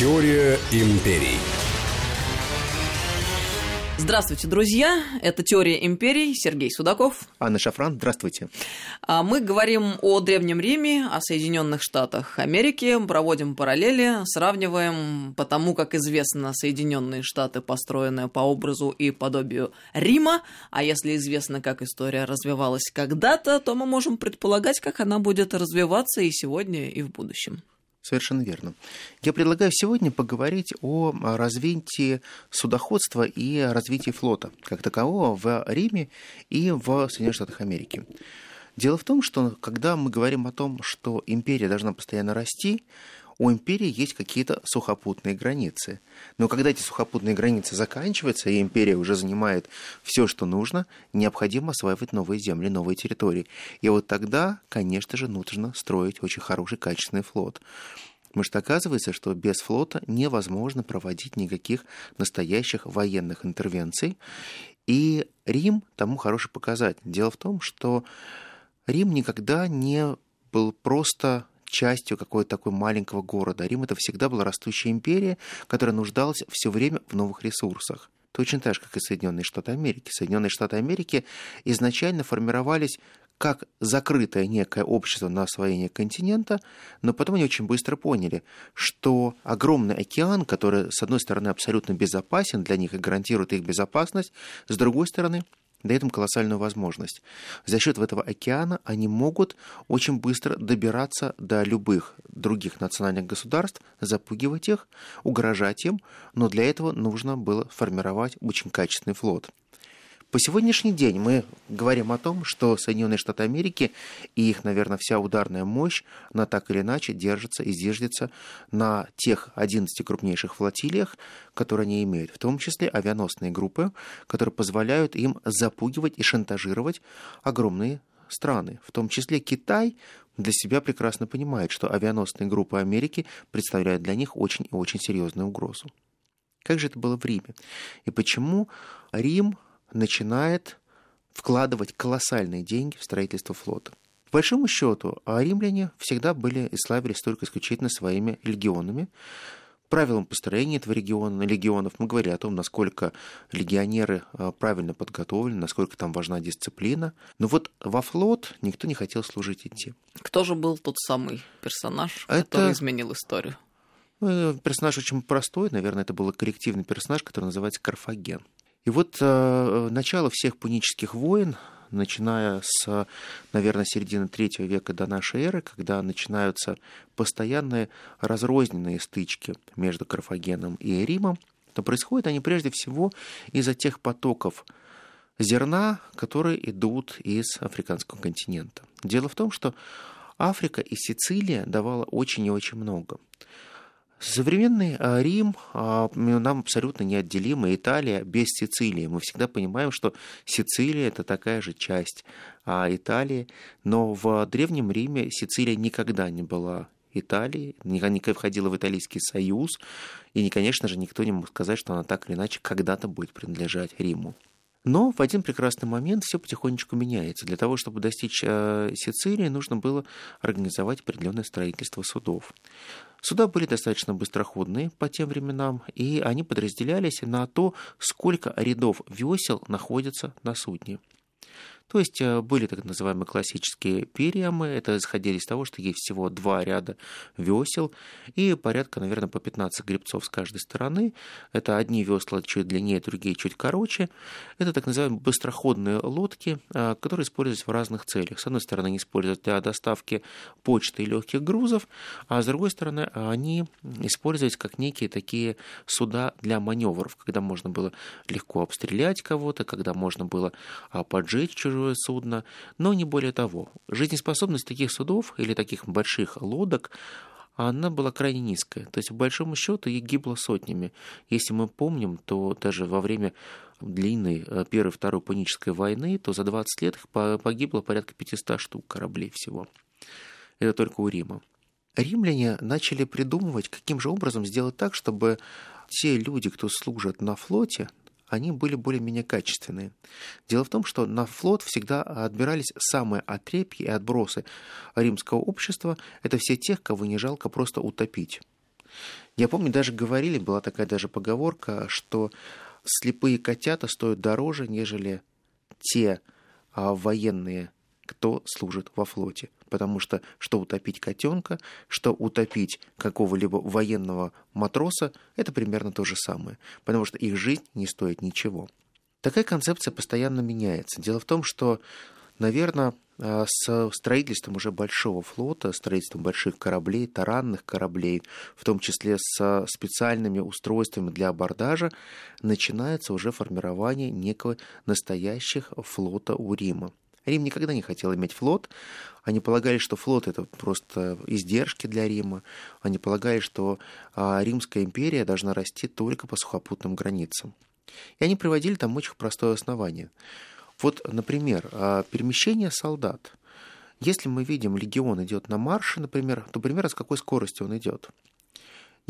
Теория империй. Здравствуйте, друзья! Это «Теория империй». Сергей Судаков. Анна Шафран, здравствуйте. А мы говорим о Древнем Риме, о Соединенных Штатах Америки, проводим параллели, сравниваем, потому как известно, Соединенные Штаты построены по образу и подобию Рима, а если известно, как история развивалась когда-то, то мы можем предполагать, как она будет развиваться и сегодня, и в будущем. Совершенно верно. Я предлагаю сегодня поговорить о развитии судоходства и развитии флота как такового в Риме и в Соединенных Штатах Америки. Дело в том, что когда мы говорим о том, что империя должна постоянно расти, у империи есть какие-то сухопутные границы. Но когда эти сухопутные границы заканчиваются, и империя уже занимает все, что нужно, необходимо осваивать новые земли, новые территории. И вот тогда, конечно же, нужно строить очень хороший, качественный флот. Потому что оказывается, что без флота невозможно проводить никаких настоящих военных интервенций. И Рим тому хороший показатель. Дело в том, что Рим никогда не был просто частью какого-то такой маленького города. Рим это всегда была растущая империя, которая нуждалась все время в новых ресурсах. Точно так же, как и Соединенные Штаты Америки. Соединенные Штаты Америки изначально формировались как закрытое некое общество на освоение континента, но потом они очень быстро поняли, что огромный океан, который, с одной стороны, абсолютно безопасен для них и гарантирует их безопасность, с другой стороны, дает им колоссальную возможность. За счет этого океана они могут очень быстро добираться до любых других национальных государств, запугивать их, угрожать им, но для этого нужно было формировать очень качественный флот. По сегодняшний день мы говорим о том, что Соединенные Штаты Америки и их, наверное, вся ударная мощь, она так или иначе держится и зиждется на тех 11 крупнейших флотилиях, которые они имеют, в том числе авианосные группы, которые позволяют им запугивать и шантажировать огромные страны, в том числе Китай, для себя прекрасно понимает, что авианосные группы Америки представляют для них очень и очень серьезную угрозу. Как же это было в Риме? И почему Рим начинает вкладывать колоссальные деньги в строительство флота. По большому счету, а римляне всегда были и славились только исключительно своими легионами. Правилам построения этого региона, легионов мы говорили о том, насколько легионеры а, правильно подготовлены, насколько там важна дисциплина. Но вот во флот никто не хотел служить идти. Кто же был тот самый персонаж, это... который изменил историю? Ну, персонаж очень простой, наверное, это был коллективный персонаж, который называется Карфаген. И вот э, начало всех пунических войн, начиная с, наверное, середины третьего века до нашей эры, когда начинаются постоянные разрозненные стычки между Карфагеном и Римом, то происходят они прежде всего из-за тех потоков зерна, которые идут из африканского континента. Дело в том, что Африка и Сицилия давала очень и очень много. Современный а, Рим а, нам абсолютно неотделима. Италия без Сицилии. Мы всегда понимаем, что Сицилия это такая же часть а, Италии. Но в Древнем Риме Сицилия никогда не была Италии, не входила в Италийский союз, и, конечно же, никто не мог сказать, что она так или иначе когда-то будет принадлежать Риму. Но в один прекрасный момент все потихонечку меняется. Для того, чтобы достичь э, Сицилии, нужно было организовать определенное строительство судов. Суда были достаточно быстроходные по тем временам, и они подразделялись на то, сколько рядов весел находится на судне. То есть э, были так называемые классические периамы, это исходили из того, что есть всего два ряда весел и порядка, наверное, по 15 гребцов с каждой стороны. Это одни весла чуть длиннее, другие чуть короче. Это так называемые быстроходные лодки, э, которые используются в разных целях. С одной стороны, они используют для доставки почты и легких грузов, а с другой стороны, они используются как некие такие суда для маневров, когда можно было легко обстрелять кого-то, когда можно было а, поджечь чужую чужое судно, но не более того. Жизнеспособность таких судов или таких больших лодок она была крайне низкая. То есть, по большому счету, их гибло сотнями. Если мы помним, то даже во время длинной э, Первой Второй Пунической войны, то за 20 лет их погибло порядка 500 штук кораблей всего. Это только у Рима. Римляне начали придумывать, каким же образом сделать так, чтобы те люди, кто служат на флоте, они были более-менее качественные. Дело в том, что на флот всегда отбирались самые отрепьи и отбросы римского общества. Это все тех, кого не жалко просто утопить. Я помню, даже говорили, была такая даже поговорка, что слепые котята стоят дороже, нежели те а, военные, кто служит во флоте. Потому что что утопить котенка, что утопить какого-либо военного матроса, это примерно то же самое. Потому что их жизнь не стоит ничего. Такая концепция постоянно меняется. Дело в том, что, наверное, а, с строительством уже большого флота, строительством больших кораблей, таранных кораблей, в том числе с специальными устройствами для абордажа, начинается уже формирование некого настоящих флота у Рима. Рим никогда не хотел иметь флот. Они полагали, что флот это просто издержки для Рима. Они полагали, что а, Римская империя должна расти только по сухопутным границам. И они приводили там очень простое основание. Вот, например, а, перемещение солдат. Если мы видим, легион идет на марше, например, то примерно с какой скоростью он идет.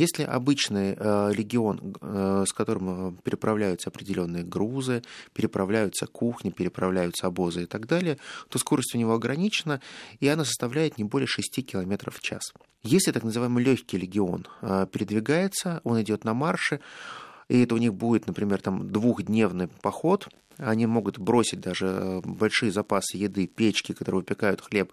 Если обычный э, легион, э, с которым э, переправляются определенные грузы, переправляются кухни, переправляются обозы и так далее, то скорость у него ограничена, и она составляет не более 6 км в час. Если так называемый легкий легион передвигается, он идет на марше, и это у них будет, например, там двухдневный поход, они могут бросить даже большие запасы еды, печки, которые выпекают хлеб,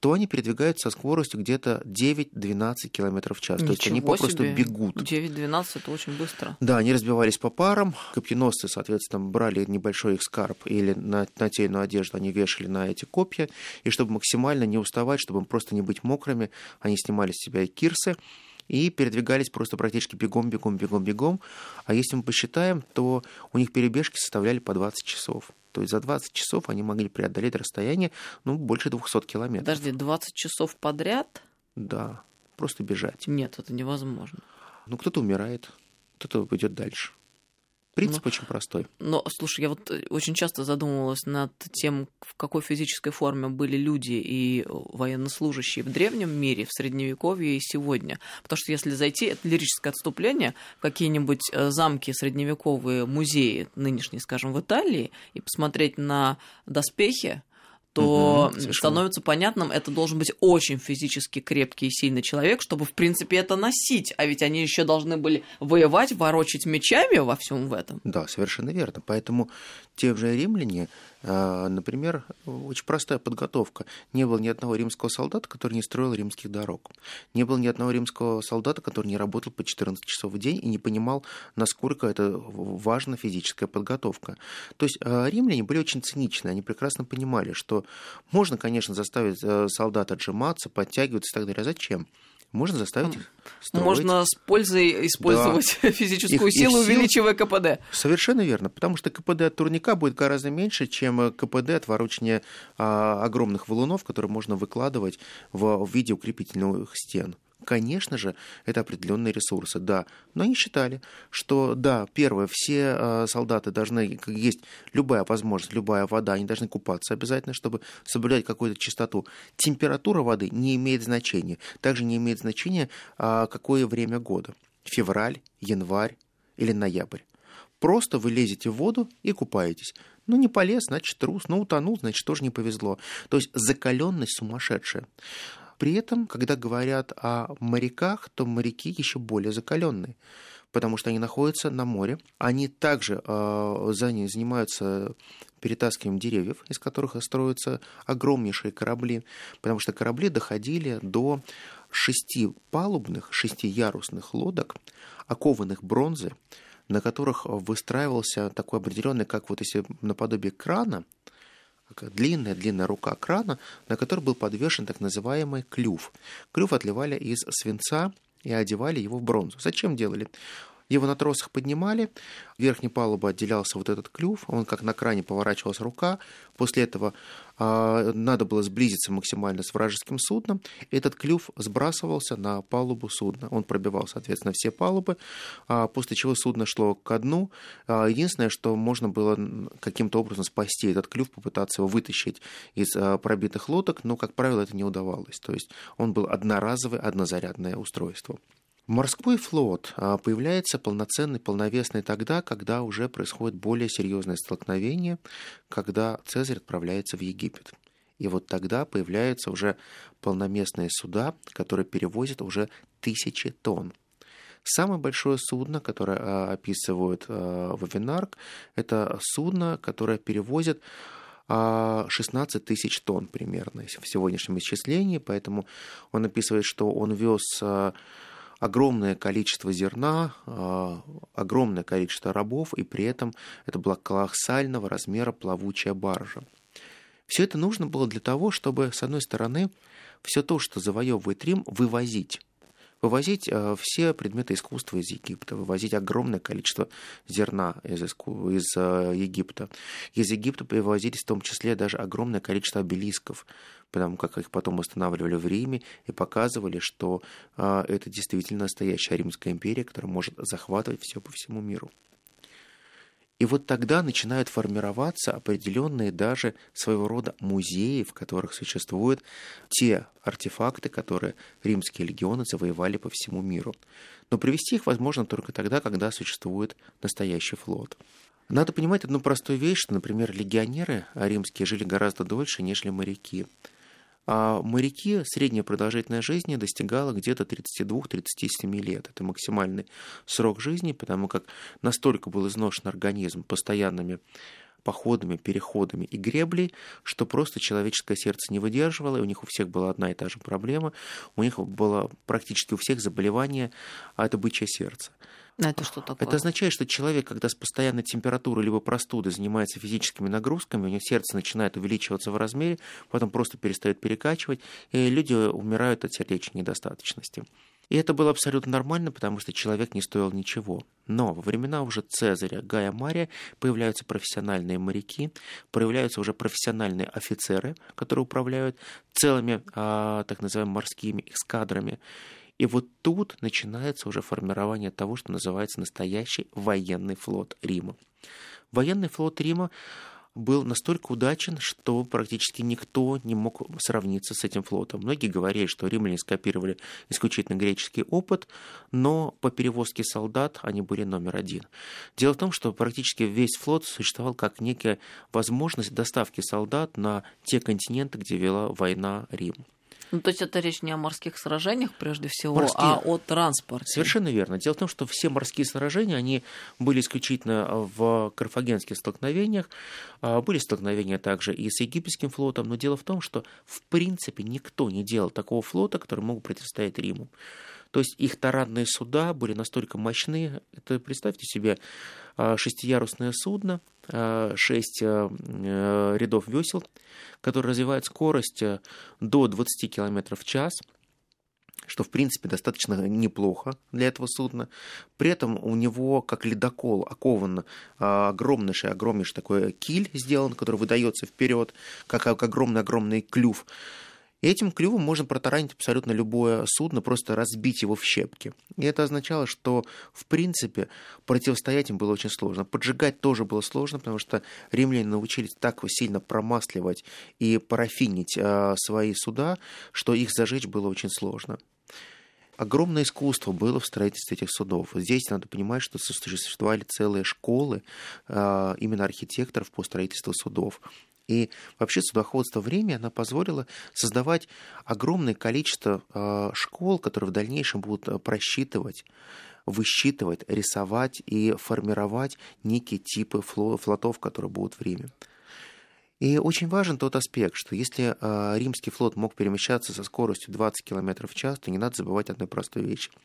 то они передвигаются со скоростью где-то 9-12 км в час. Ничего то есть они попросту себе. бегут. 9-12 это очень быстро. Да, они разбивались по парам. Копьеносцы, соответственно, брали небольшой их скарб или на нательную одежду они вешали на эти копья. И чтобы максимально не уставать, чтобы просто не быть мокрыми, они снимали с себя и кирсы и передвигались просто практически бегом, бегом, бегом, бегом. А если мы посчитаем, то у них перебежки составляли по 20 часов. То есть за 20 часов они могли преодолеть расстояние ну, больше 200 километров. Подожди, 20 часов подряд? Да, просто бежать. Нет, это невозможно. Ну, кто-то умирает, кто-то идет дальше. Принцип ну, очень простой. Но, слушай, я вот э, очень часто задумывалась над тем, в какой физической форме были люди и военнослужащие в древнем мире, в средневековье и сегодня. Потому что если зайти, это лирическое отступление, какие-нибудь э, замки, средневековые музеи, нынешние, скажем, в Италии, и посмотреть на доспехи, то угу, становится понятным, это должен быть очень физически крепкий и сильный человек, чтобы, в принципе, это носить. А ведь они еще должны были воевать, ворочать мечами во всем в этом. Да, совершенно верно. Поэтому те же римляне, например, очень простая подготовка. Не было ни одного римского солдата, который не строил римских дорог. Не было ни одного римского солдата, который не работал по 14 часов в день и не понимал, насколько это важна физическая подготовка. То есть а, римляне были очень циничны, они прекрасно понимали, что можно, конечно, заставить э, солдат отжиматься, подтягиваться и так далее. А зачем? Можно заставить их строить. Можно с пользой использовать да. физическую их, силу, их сил... увеличивая КПД. Совершенно верно, потому что КПД от турника будет гораздо меньше, чем КПД от ворочания а, огромных валунов, которые можно выкладывать в, в виде укрепительных стен. Конечно же, это определенные ресурсы, да. Но они считали, что да, первое, все э, солдаты должны, есть любая возможность, любая вода, они должны купаться обязательно, чтобы соблюдать какую-то чистоту. Температура воды не имеет значения. Также не имеет значения, э, какое время года. Февраль, январь или ноябрь. Просто вы лезете в воду и купаетесь. Ну, не полез, значит, трус. Ну, утонул, значит, тоже не повезло. То есть закаленность сумасшедшая. При этом, когда говорят о моряках, то моряки еще более закаленные, потому что они находятся на море. Они также э, занимаются перетаскиванием деревьев, из которых строятся огромнейшие корабли, потому что корабли доходили до шести палубных, шестиярусных лодок, окованных бронзы, на которых выстраивался такой определенный, как вот если наподобие крана, длинная-длинная рука крана, на которой был подвешен так называемый клюв. Клюв отливали из свинца и одевали его в бронзу. Зачем делали? Его на тросах поднимали, верхней палубы отделялся вот этот клюв, он как на кране поворачивалась рука. После этого э, надо было сблизиться максимально с вражеским судном. Этот клюв сбрасывался на палубу судна. Он пробивал, соответственно, все палубы, э, после чего судно шло ко дну. Э, единственное, что можно было каким-то образом спасти этот клюв, попытаться его вытащить из э, пробитых лодок, но, как правило, это не удавалось. То есть он был одноразовое, однозарядное устройство. Морской флот а, появляется полноценный, полновесный тогда, когда уже происходит более серьезное столкновение, когда Цезарь отправляется в Египет. И вот тогда появляются уже полноместные суда, которые перевозят уже тысячи тонн. Самое большое судно, которое а, описывает а, Вавинарк, это судно, которое перевозит 16 тысяч тонн примерно в сегодняшнем исчислении, поэтому он описывает, что он вез огромное количество зерна, огромное количество рабов, и при этом это была колоссального размера плавучая баржа. Все это нужно было для того, чтобы, с одной стороны, все то, что завоевывает Рим, вывозить вывозить э, все предметы искусства из Египта, вывозить огромное количество зерна из, из э, Египта. Из Египта привозились в том числе даже огромное количество обелисков, потому как их потом устанавливали в Риме и показывали, что э, это действительно настоящая Римская империя, которая может захватывать все по всему миру. И вот тогда начинают формироваться определенные даже своего рода музеи, в которых существуют те артефакты, которые римские легионы завоевали по всему миру. Но привести их возможно только тогда, когда существует настоящий флот. Надо понимать одну простую вещь, что, например, легионеры римские жили гораздо дольше, нежели моряки. А моряки средняя продолжительность жизни достигала где-то 32-37 лет. Это максимальный срок жизни, потому как настолько был изношен организм постоянными походами, переходами и греблей, что просто человеческое сердце не выдерживало, и у них у всех была одна и та же проблема. У них было практически у всех заболевание, а это бычье сердце. Это что такое? Это означает, что человек, когда с постоянной температурой либо простудой занимается физическими нагрузками, у него сердце начинает увеличиваться в размере, потом просто перестает перекачивать, и люди умирают от сердечной недостаточности. И это было абсолютно нормально, потому что человек не стоил ничего. Но во времена уже Цезаря, Гая Мария появляются профессиональные моряки, появляются уже профессиональные офицеры, которые управляют целыми а, так называемыми морскими эскадрами. И вот тут начинается уже формирование того, что называется настоящий военный флот Рима. Военный флот Рима был настолько удачен, что практически никто не мог сравниться с этим флотом. Многие говорили, что римляне скопировали исключительно греческий опыт, но по перевозке солдат они были номер один. Дело в том, что практически весь флот существовал как некая возможность доставки солдат на те континенты, где вела война Рим. Ну, то есть это речь не о морских сражениях прежде всего, морские... а о транспорте. Совершенно верно. Дело в том, что все морские сражения, они были исключительно в карфагенских столкновениях, а, были столкновения также и с египетским флотом, но дело в том, что в принципе никто не делал такого флота, который мог противостоять Риму. То есть их таранные суда были настолько мощны. Это, представьте себе, а, шестиярусное судно, а, шесть а, э, рядов весел, которые развивают скорость э, до 20 км в час, что, в принципе, достаточно неплохо для этого судна. При этом у него, как ледокол, окован огромнейший, огромнейший такой киль сделан, который выдается вперед, как огромный-огромный клюв. И этим клювом можно протаранить абсолютно любое судно, просто разбить его в щепки. И это означало, что, в принципе, противостоять им было очень сложно. Поджигать тоже было сложно, потому что римляне научились так сильно промасливать и парафинить э, свои суда, что их зажечь было очень сложно огромное искусство было в строительстве этих судов. Здесь надо понимать, что существовали целые школы э, именно архитекторов по строительству судов. И вообще судоходство в Риме она позволила создавать огромное количество э, школ, которые в дальнейшем будут э, просчитывать высчитывать, рисовать и формировать некие типы флотов, которые будут в Риме. И очень важен тот аспект, что если э, римский флот мог перемещаться со скоростью 20 км в час, то не надо забывать одной простой вещи –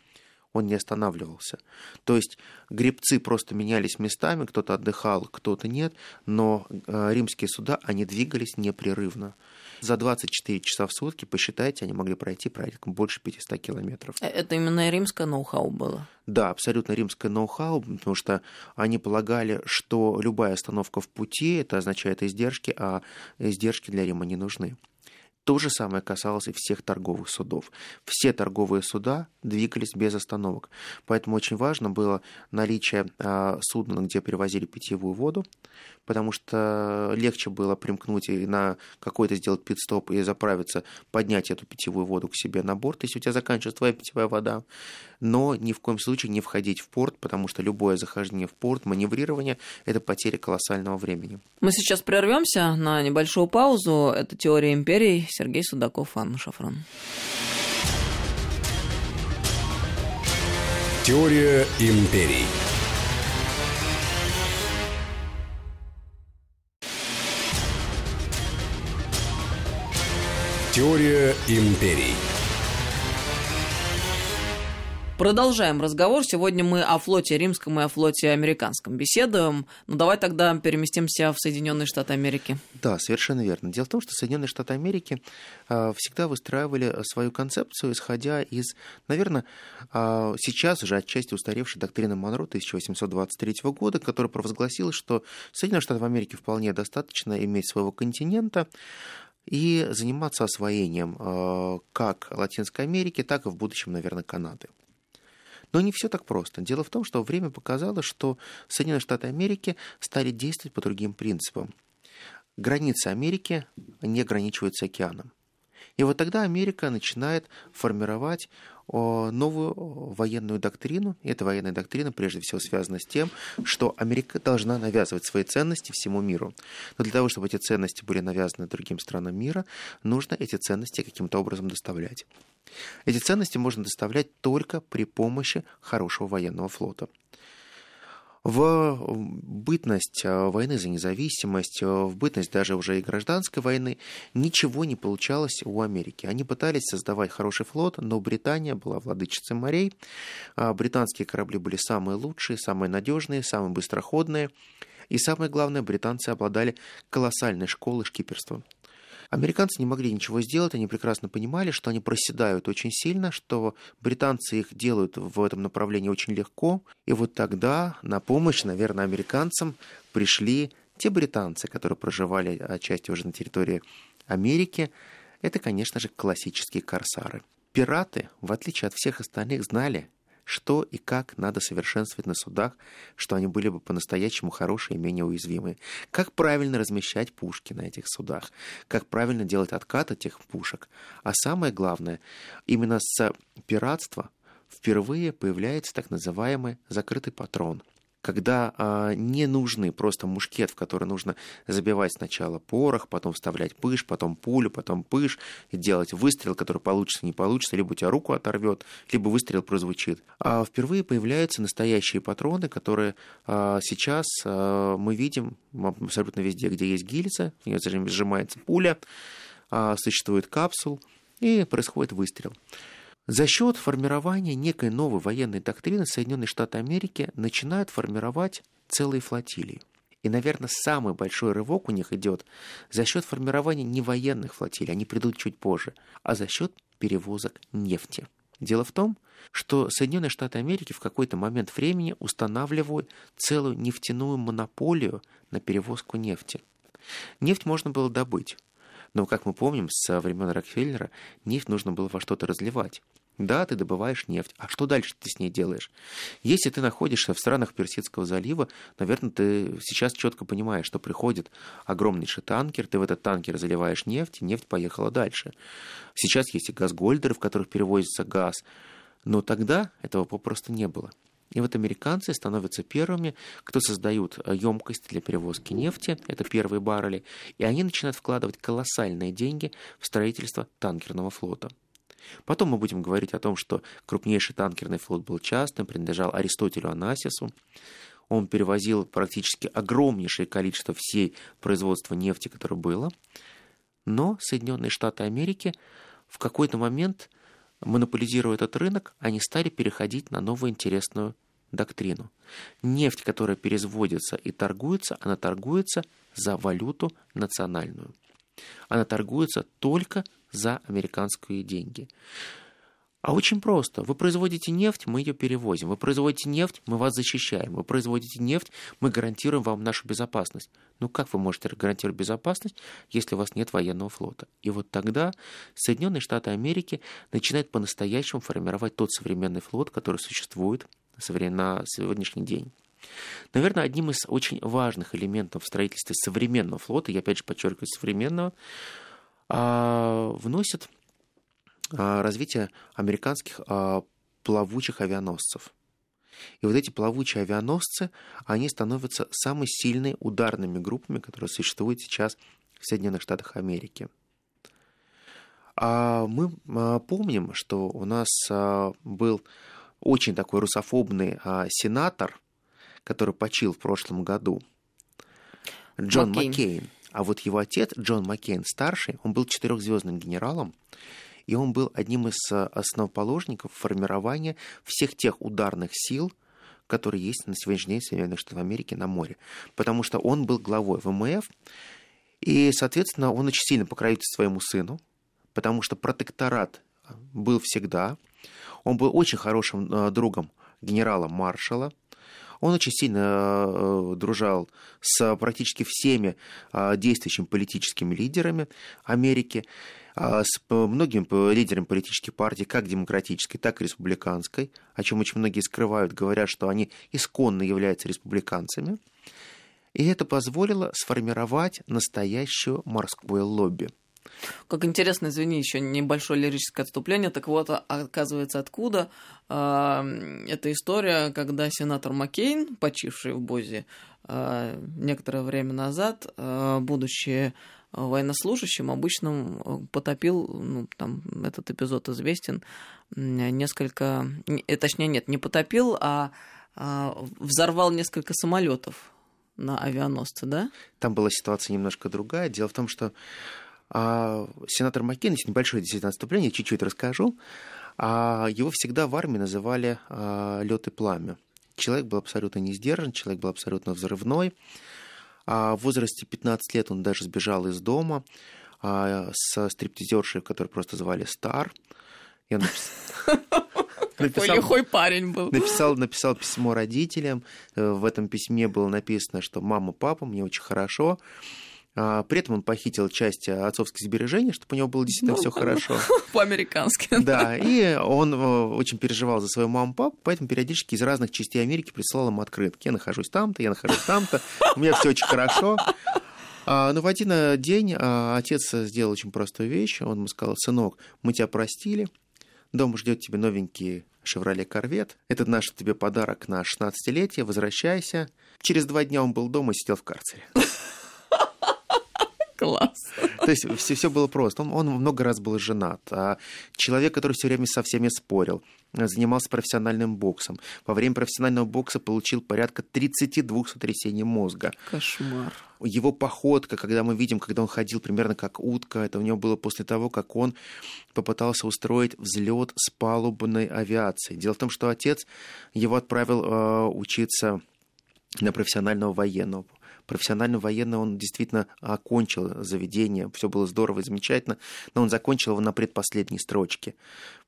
он не останавливался. То есть гребцы просто менялись местами, кто-то отдыхал, кто-то нет, но э, римские суда, они двигались непрерывно. За 24 часа в сутки, посчитайте, они могли пройти порядка больше 500 километров. Э, это именно римское ноу-хау было? Да, абсолютно римское ноу-хау, потому что они полагали, что любая остановка в пути, это означает издержки, а издержки для Рима не нужны. То же самое касалось и всех торговых судов. Все торговые суда двигались без остановок. Поэтому очень важно было наличие а, судна, где перевозили питьевую воду, потому что легче было примкнуть и на какой-то сделать пит-стоп и заправиться, поднять эту питьевую воду к себе на борт, если у тебя заканчивается твоя питьевая вода. Но ни в коем случае не входить в порт, потому что любое захождение в порт, маневрирование – это потеря колоссального времени. Мы сейчас прервемся на небольшую паузу. Это «Теория империй». Сергей Судаков, Анна Шафран. Теория империй. Теория империй. Продолжаем разговор. Сегодня мы о флоте римском и о флоте американском беседуем. Ну, давай тогда переместимся в Соединенные Штаты Америки. Да, совершенно верно. Дело в том, что Соединенные Штаты Америки э, всегда выстраивали свою концепцию, исходя из, наверное, э, сейчас уже отчасти устаревшей доктрины Монро 1823 года, которая провозгласила, что Соединенные Штаты Америки вполне достаточно иметь своего континента, и заниматься освоением э, как Латинской Америки, так и в будущем, наверное, Канады. Но не все так просто. Дело в том, что время показало, что Соединенные Штаты Америки стали действовать по другим принципам. Границы Америки не ограничиваются океаном. И вот тогда Америка начинает формировать новую военную доктрину. И эта военная доктрина прежде всего связана с тем, что Америка должна навязывать свои ценности всему миру. Но для того, чтобы эти ценности были навязаны другим странам мира, нужно эти ценности каким-то образом доставлять. Эти ценности можно доставлять только при помощи хорошего военного флота. В бытность э, войны за независимость, э, в бытность даже уже и гражданской войны ничего не получалось у Америки. Они пытались создавать хороший флот, но Британия была владычицей морей. А британские корабли были самые лучшие, самые надежные, самые быстроходные. И самое главное, британцы обладали колоссальной школой шкиперства. Американцы не могли ничего сделать, они прекрасно понимали, что они проседают очень сильно, что британцы их делают в этом направлении очень легко. И вот тогда на помощь, наверное, американцам пришли те британцы, которые проживали отчасти уже на территории Америки. Это, конечно же, классические корсары. Пираты, в отличие от всех остальных, знали, что и как надо совершенствовать на судах, что они были бы по-настоящему хорошие и менее уязвимые. Как правильно размещать пушки на этих судах, как правильно делать откат этих пушек. А самое главное, именно с пиратства впервые появляется так называемый закрытый патрон – когда а, не нужны просто мушкет, в который нужно забивать сначала порох, потом вставлять пыш, потом пулю, потом пыш, и делать выстрел, который получится, не получится, либо у тебя руку оторвет, либо выстрел прозвучит. А впервые появляются настоящие патроны, которые а, сейчас а, мы видим абсолютно везде, где есть гильза, в нее сжимается пуля, а, существует капсул, и происходит выстрел. За счет формирования некой новой военной доктрины Соединенные Штаты Америки начинают формировать целые флотилии. И, наверное, самый большой рывок у них идет за счет формирования не военных флотилий, они придут чуть позже, а за счет перевозок нефти. Дело в том, что Соединенные Штаты Америки в какой-то момент времени устанавливают целую нефтяную монополию на перевозку нефти. Нефть можно было добыть, но, как мы помним, со времен Рокфеллера нефть нужно было во что-то разливать. Да, ты добываешь нефть. А что дальше ты с ней делаешь? Если ты находишься в странах Персидского залива, наверное, ты сейчас четко понимаешь, что приходит огромнейший танкер, ты в этот танкер заливаешь нефть, и нефть поехала дальше. Сейчас есть и газгольдеры, в которых перевозится газ. Но тогда этого попросту не было. И вот американцы становятся первыми, кто создают емкость для перевозки нефти, это первые баррели, и они начинают вкладывать колоссальные деньги в строительство танкерного флота. Потом мы будем говорить о том, что крупнейший танкерный флот был частным, принадлежал Аристотелю Анасису. Он перевозил практически огромнейшее количество всей производства нефти, которое было. Но Соединенные Штаты Америки в какой-то момент, монополизируя этот рынок, они стали переходить на новую интересную доктрину. Нефть, которая перезводится и торгуется, она торгуется за валюту национальную. Она торгуется только за американские деньги. А очень просто. Вы производите нефть, мы ее перевозим. Вы производите нефть, мы вас защищаем. Вы производите нефть, мы гарантируем вам нашу безопасность. Ну как вы можете гарантировать безопасность, если у вас нет военного флота? И вот тогда Соединенные Штаты Америки начинают по-настоящему формировать тот современный флот, который существует на сегодняшний день. Наверное, одним из очень важных элементов в строительстве современного флота, я опять же подчеркиваю современного, а, вносит развитие американских а, плавучих авианосцев. И вот эти плавучие авианосцы, они становятся самой сильной ударными группами, которые существуют сейчас в Соединенных Штатах Америки. А мы помним, что у нас был очень такой русофобный а, сенатор, который почил в прошлом году, Джон Маккейн. Маккейн. А вот его отец, Джон Маккейн старший, он был четырехзвездным генералом, и он был одним из а, основоположников формирования всех тех ударных сил, которые есть на сегодняшний день в Соединенных Штатах Америки на море. Потому что он был главой ВМФ, и, соответственно, он очень сильно покровительствовал своему сыну, потому что протекторат был всегда. Он был очень хорошим э, другом генерала-маршала. Он очень сильно э, дружал с практически всеми э, действующими политическими лидерами Америки, э, с многими лидерами политических партий, как демократической, так и республиканской, о чем очень многие скрывают, говорят, что они исконно являются республиканцами. И это позволило сформировать настоящую морское лобби. Как интересно, извини, еще небольшое лирическое отступление. Так вот, а- оказывается, откуда э, эта история, когда сенатор Маккейн, почивший в Бозе э, некоторое время назад, э, будучи военнослужащим, обычным потопил, ну, там этот эпизод известен, несколько, не- э, точнее, нет, не потопил, а, взорвал несколько самолетов на авианосце, да? Там была ситуация немножко другая. Дело в том, что а, сенатор Маккейн, небольшое действительно отступление, чуть-чуть расскажу, а, его всегда в армии называли а, лед и пламя. Человек был абсолютно не сдержан, человек был абсолютно взрывной. А в возрасте 15 лет он даже сбежал из дома а, со стриптизершей, которую просто звали Стар. И он напис- Какой написал- лихой парень был. Написал, написал письмо родителям. Э, В этом письме было написано, что мама, папа, мне очень хорошо. А, При этом он похитил часть отцовских сбережений, чтобы у него было действительно Ну, все хорошо. По-американски. Да, и он э, очень переживал за свою маму, папу, поэтому периодически из разных частей Америки присылал им открытки. Я нахожусь там-то, я нахожусь там-то, у меня все очень хорошо. А, Но в один э, день а, отец сделал очень простую вещь. Он ему сказал, сынок, мы тебя простили, дома ждет тебе новенький Шевроле Корвет. Это наш тебе подарок на 16-летие, возвращайся. Через два дня он был дома и сидел в карцере. Класс. То есть все, все было просто. Он, он много раз был женат. А человек, который все время со всеми спорил, занимался профессиональным боксом. Во время профессионального бокса получил порядка 32 сотрясений мозга. Кошмар. Его походка, когда мы видим, когда он ходил примерно как утка, это у него было после того, как он попытался устроить взлет с палубной авиации. Дело в том, что отец его отправил э, учиться на профессионального военного. Профессионально военный он действительно окончил заведение, все было здорово и замечательно, но он закончил его на предпоследней строчке,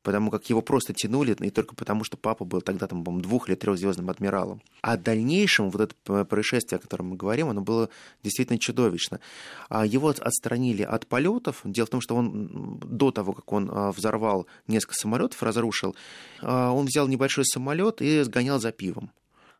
потому как его просто тянули, и только потому, что папа был тогда, там, по-моему, двух- или трехзвездным адмиралом. А в дальнейшем вот это происшествие, о котором мы говорим, оно было действительно чудовищно. А Его отстранили от полетов. Дело в том, что он до того, как он а, взорвал несколько самолетов, разрушил, а, он взял небольшой самолет и сгонял за пивом.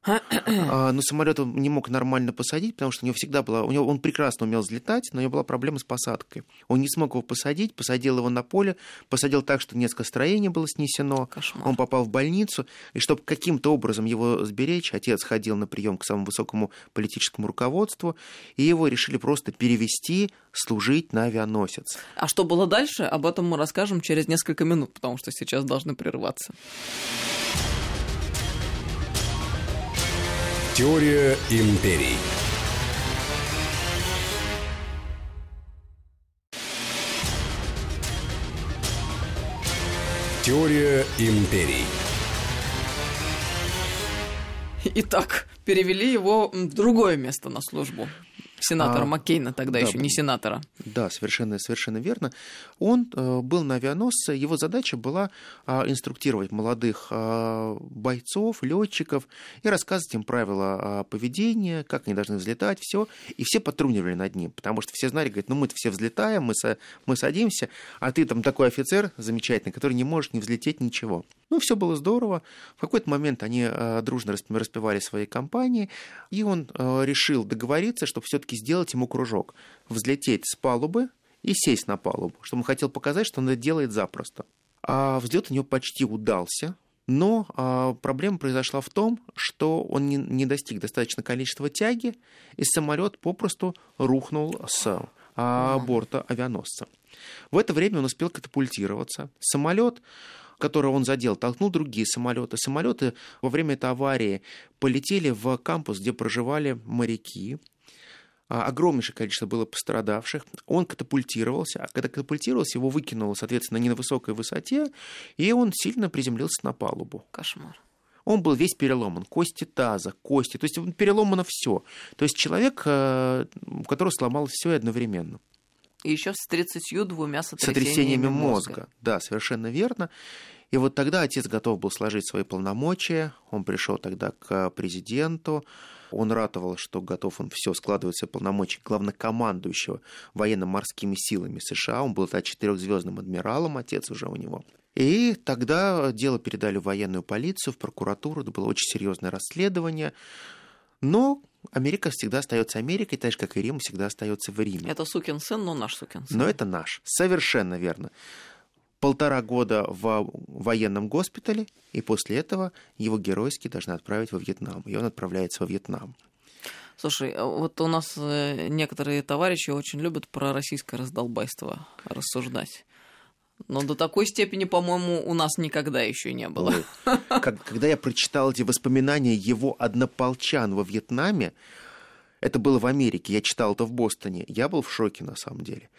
А, Но самолет он не мог нормально посадить, потому что у него всегда была... У него, он прекрасно умел взлетать, но у него была проблема с посадкой. Он не смог его посадить, посадил его на поле, посадил так, что несколько строений было снесено. Кошмар. Он попал в больницу, и чтобы каким-то образом его сберечь, отец ходил на прием к самому высокому политическому руководству, и его решили просто перевести служить на авианосец. А что было дальше, об этом мы расскажем через несколько минут, потому что сейчас должны прерваться. Теория империй. Теория империй. Итак, перевели его в другое место на службу. Сенатора А, Маккейна тогда да. еще не сенатора. Да, совершенно, совершенно верно. Он э, был на авианосце, его задача была а, инструктировать молодых а, бойцов, летчиков и рассказывать им правила а, поведения, как они должны взлетать, все. И все потрунивали над ним, потому что все знали, говорят, ну мы все взлетаем, мы, са- мы садимся, а ты там такой офицер замечательный, который не может не взлететь ничего. Ну, все было здорово. В какой-то момент они э, дружно расп- распевали свои компании, и он э, решил договориться, чтобы все-таки сделать ему кружок. Взлететь с палубы и сесть на палубу, что он хотел показать, что он это делает запросто. А взлет у него почти удался, но а, проблема произошла в том, что он не, не достиг достаточного количества тяги, и самолет попросту рухнул с а, борта авианосца. В это время он успел катапультироваться. Самолет который он задел, толкнул другие самолеты. Самолеты во время этой аварии полетели в кампус, где проживали моряки. А, огромнейшее количество было пострадавших. Он катапультировался, а когда катапультировался, его выкинуло, соответственно, не на высокой высоте, и он сильно приземлился на палубу. Кошмар. Он был весь переломан, кости таза, кости, то есть переломано все. То есть человек, э, у которого сломалось все одновременно. И еще с 32 сотрясениями, сотрясениями мозга. мозга. Да, совершенно верно. И вот тогда отец готов был сложить свои полномочия. Он пришел тогда к президенту. Он ратовал, что готов он все складывать свои полномочия главнокомандующего военно-морскими силами США. Он был тогда четырехзвездным адмиралом, отец уже у него. И тогда дело передали в военную полицию, в прокуратуру. Это было очень серьезное расследование. Но Америка всегда остается Америкой, так же, как и Рим всегда остается в Риме. Это сукин сын, но наш сукин сын. Но это наш. Совершенно верно. Полтора года в военном госпитале, и после этого его геройски должны отправить во Вьетнам. И он отправляется во Вьетнам. Слушай, а вот у нас э, некоторые товарищи очень любят про российское раздолбайство рассуждать. Но до такой степени, по-моему, у нас никогда еще не было. Когда я прочитал эти воспоминания его однополчан во Вьетнаме, это было в Америке, я читал это в Бостоне, я был в шоке на самом деле.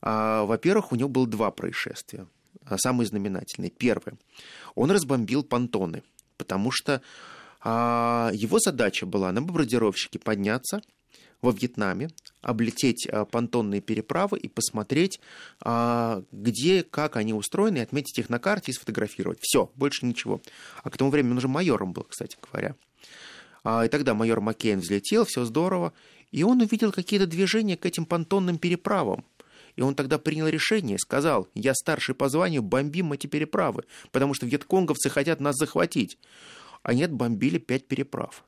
А, Во-первых, у него было два происшествия, а, самые знаменательные. Первое, он разбомбил понтоны, потому что а, его задача была на бомбардировщике подняться во Вьетнаме, облететь а, понтонные переправы и посмотреть, а, где, как они устроены, и отметить их на карте и сфотографировать. Все, больше ничего. А к тому времени он уже майором был, кстати говоря. А, И тогда майор Маккейн взлетел, все здорово, и он увидел какие-то движения к этим понтонным переправам. И он тогда принял решение, сказал, я старший по званию, бомбим эти переправы, потому что вьетконговцы хотят нас захватить. Они отбомбили пять переправ.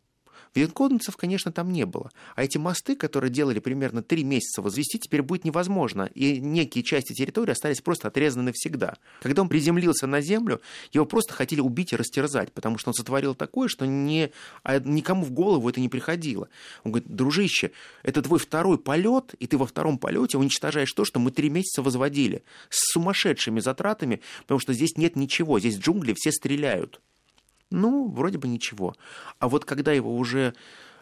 Вьетконцев, конечно, там не было. А эти мосты, которые делали примерно три месяца, возвести теперь будет невозможно. И некие части территории остались просто отрезаны навсегда. Когда он приземлился на землю, его просто хотели убить и растерзать, потому что он сотворил такое, что не, а никому в голову это не приходило. Он говорит, дружище, это твой второй полет, и ты во втором полете уничтожаешь то, что мы три месяца возводили. С сумасшедшими затратами, потому что здесь нет ничего, здесь джунгли, все стреляют. Ну, вроде бы ничего. А вот когда его уже,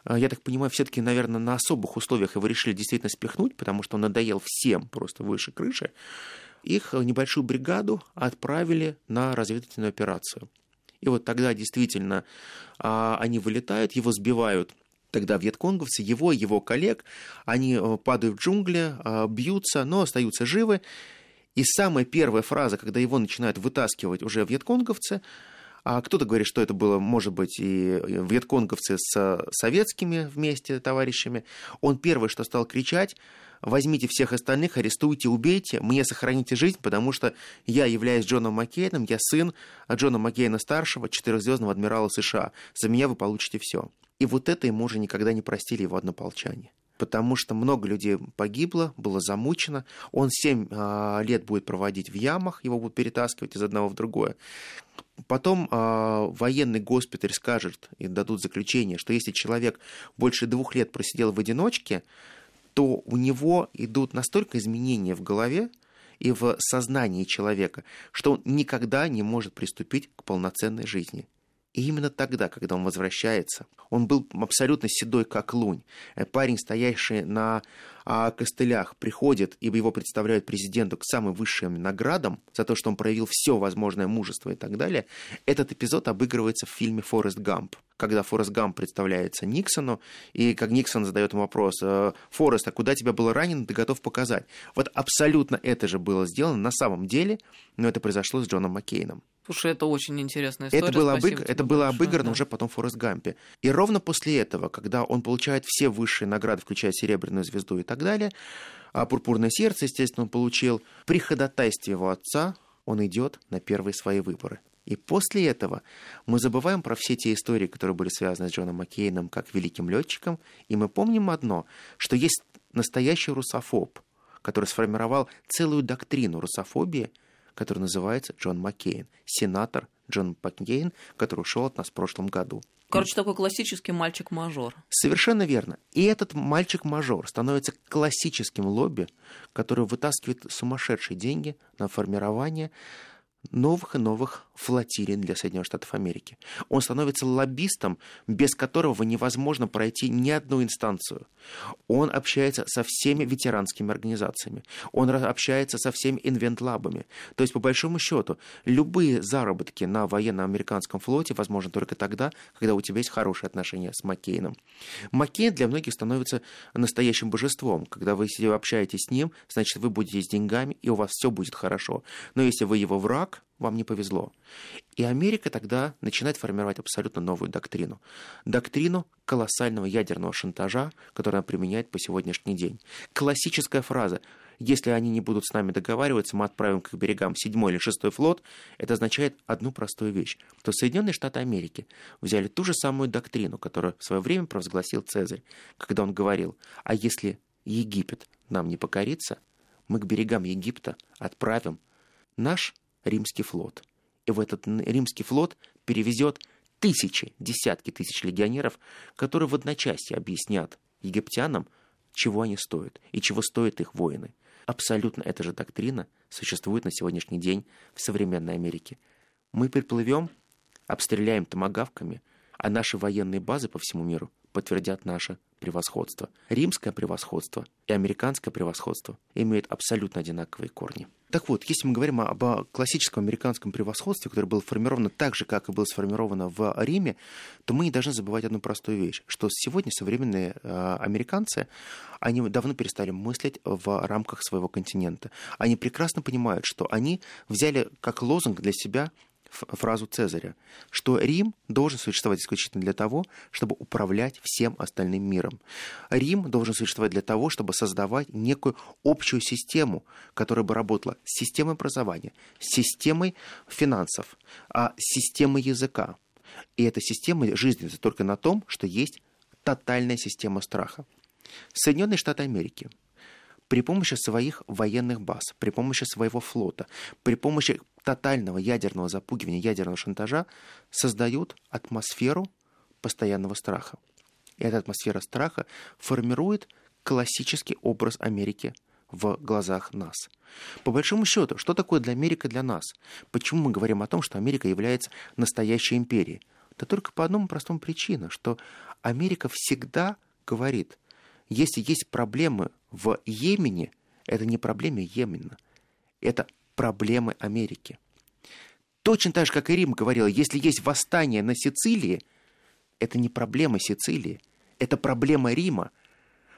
э, я так понимаю, все-таки, наверное, на особых условиях его решили действительно спихнуть, потому что он надоел всем просто выше крыши, их э, небольшую бригаду отправили на разведывательную операцию. И вот тогда действительно а, они вылетают, его сбивают тогда вьетконговцы, его и его коллег, они э, падают в джунгли, а, бьются, но остаются живы. И самая первая фраза, когда его начинают вытаскивать уже вьетконговцы, а кто-то говорит, что это было, может быть, и вьетконговцы с советскими вместе товарищами. Он первый, что стал кричать, возьмите всех остальных, арестуйте, убейте, мне сохраните жизнь, потому что я являюсь Джоном Маккейном, я сын Джона Маккейна-старшего, четырехзвездного адмирала США. За меня вы получите все. И вот это ему уже никогда не простили его однополчане потому что много людей погибло, было замучено. Он 7 а, лет будет проводить в ямах, его будут перетаскивать из одного в другое. Потом а, военный госпиталь скажет и дадут заключение, что если человек больше двух лет просидел в одиночке, то у него идут настолько изменения в голове и в сознании человека, что он никогда не может приступить к полноценной жизни. И именно тогда, когда он возвращается, он был абсолютно седой, как лунь. Э, Парень, стоящий на а, костылях, приходит, и его представляют президенту к самым высшим наградам за то, что он проявил все возможное мужество и так далее. Этот эпизод обыгрывается в фильме «Форест Гамп», когда Форест Гамп представляется Никсону, и как Никсон задает ему вопрос, «Э, Форест, а куда тебя было ранено, ты готов показать? Вот абсолютно это же было сделано на самом деле, но это произошло с Джоном Маккейном. Слушай, это очень интересная история. Это было, Спасибо обыг- это было большое, обыграно да. уже потом в Форест Гампе. И ровно после этого, когда он получает все высшие награды, включая серебряную звезду и так далее, а пурпурное сердце, естественно, он получил, при ходатайстве его отца он идет на первые свои выборы. И после этого мы забываем про все те истории, которые были связаны с Джоном Маккейном как великим летчиком, и мы помним одно, что есть настоящий русофоб, который сформировал целую доктрину русофобии, который называется Джон Маккейн, сенатор Джон Маккейн, который ушел от нас в прошлом году. Короче, такой классический мальчик-мажор. Совершенно верно. И этот мальчик-мажор становится классическим лобби, который вытаскивает сумасшедшие деньги на формирование новых и новых флотилий для Соединенных Штатов Америки. Он становится лоббистом, без которого невозможно пройти ни одну инстанцию. Он общается со всеми ветеранскими организациями. Он общается со всеми инвентлабами. То есть, по большому счету, любые заработки на военно-американском флоте возможны только тогда, когда у тебя есть хорошие отношения с Маккейном. Маккейн для многих становится настоящим божеством. Когда вы общаетесь с ним, значит, вы будете с деньгами, и у вас все будет хорошо. Но если вы его враг, вам не повезло. И Америка тогда начинает формировать абсолютно новую доктрину. Доктрину колоссального ядерного шантажа, который она применяет по сегодняшний день. Классическая фраза если они не будут с нами договариваться, мы отправим к берегам седьмой или шестой флот, это означает одну простую вещь, что Соединенные Штаты Америки взяли ту же самую доктрину, которую в свое время провозгласил Цезарь, когда он говорил, а если Египет нам не покорится, мы к берегам Египта отправим наш римский флот. И в этот римский флот перевезет тысячи, десятки тысяч легионеров, которые в одночасье объяснят египтянам, чего они стоят и чего стоят их воины. Абсолютно эта же доктрина существует на сегодняшний день в современной Америке. Мы приплывем, обстреляем томогавками, а наши военные базы по всему миру подтвердят наше превосходство. Римское превосходство и американское превосходство имеют абсолютно одинаковые корни. Так вот, если мы говорим об классическом американском превосходстве, которое было формировано так же, как и было сформировано в Риме, то мы не должны забывать одну простую вещь, что сегодня современные э, американцы, они давно перестали мыслить в рамках своего континента. Они прекрасно понимают, что они взяли как лозунг для себя фразу Цезаря, что Рим должен существовать исключительно для того, чтобы управлять всем остальным миром. Рим должен существовать для того, чтобы создавать некую общую систему, которая бы работала с системой образования, с системой финансов, а с системой языка. И эта система жизненно только на том, что есть тотальная система страха. Соединенные Штаты Америки при помощи своих военных баз, при помощи своего флота, при помощи тотального ядерного запугивания, ядерного шантажа создают атмосферу постоянного страха. И эта атмосфера страха формирует классический образ Америки в глазах нас. По большому счету, что такое для Америки для нас? Почему мы говорим о том, что Америка является настоящей империей? Да только по одному простому причине, что Америка всегда говорит, если есть проблемы в Йемене, это не проблемы Йемена, это проблемы Америки. Точно так же, как и Рим говорил, если есть восстание на Сицилии, это не проблема Сицилии, это проблема Рима.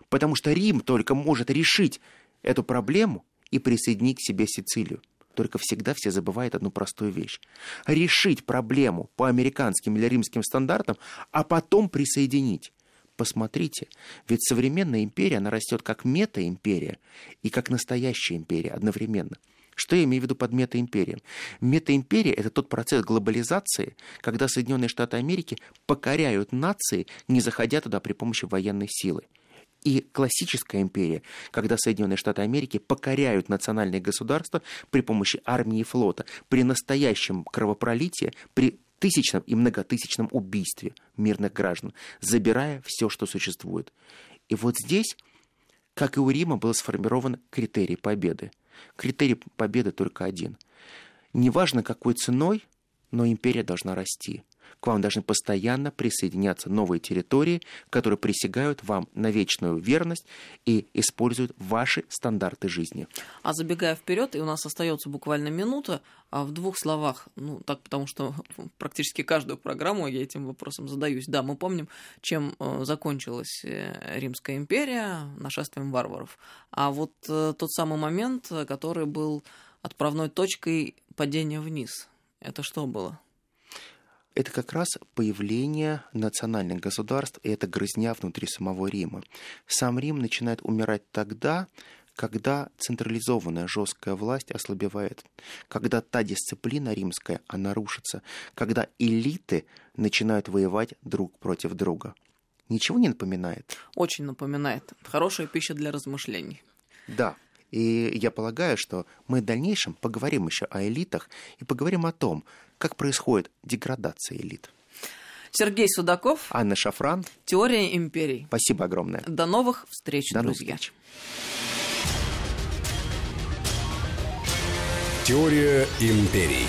Потому что Рим только может решить эту проблему и присоединить к себе Сицилию. Только всегда все забывают одну простую вещь. Решить проблему по американским или римским стандартам, а потом присоединить. Посмотрите, ведь современная империя, она растет как мета-империя и как настоящая империя одновременно – что я имею в виду под метаимперией? Метаимперия – это тот процесс глобализации, когда Соединенные Штаты Америки покоряют нации, не заходя туда при помощи военной силы. И классическая империя, когда Соединенные Штаты Америки покоряют национальные государства при помощи армии и флота, при настоящем кровопролитии, при тысячном и многотысячном убийстве мирных граждан, забирая все, что существует. И вот здесь, как и у Рима, был сформирован критерий победы – Критерий победы только один. Неважно, какой ценой, но империя должна расти. К вам должны постоянно присоединяться новые территории, которые присягают вам на вечную верность и используют ваши стандарты жизни. А забегая вперед, и у нас остается буквально минута, а в двух словах, ну так потому что практически каждую программу я этим вопросом задаюсь. Да, мы помним, чем э, закончилась э, Римская империя нашествием варваров. А вот э, тот самый момент, который был отправной точкой падения вниз, это что было? Это как раз появление национальных государств, и это грызня внутри самого Рима. Сам Рим начинает умирать тогда, когда централизованная жесткая власть ослабевает, когда та дисциплина римская, она рушится, когда элиты начинают воевать друг против друга. Ничего не напоминает? Очень напоминает. Хорошая пища для размышлений. Да, и я полагаю, что мы в дальнейшем поговорим еще о элитах и поговорим о том, как происходит деградация элит. Сергей Судаков. Анна Шафран. Теория империй. Спасибо огромное. До новых встреч, До друзья. Новых встреч. Теория империй.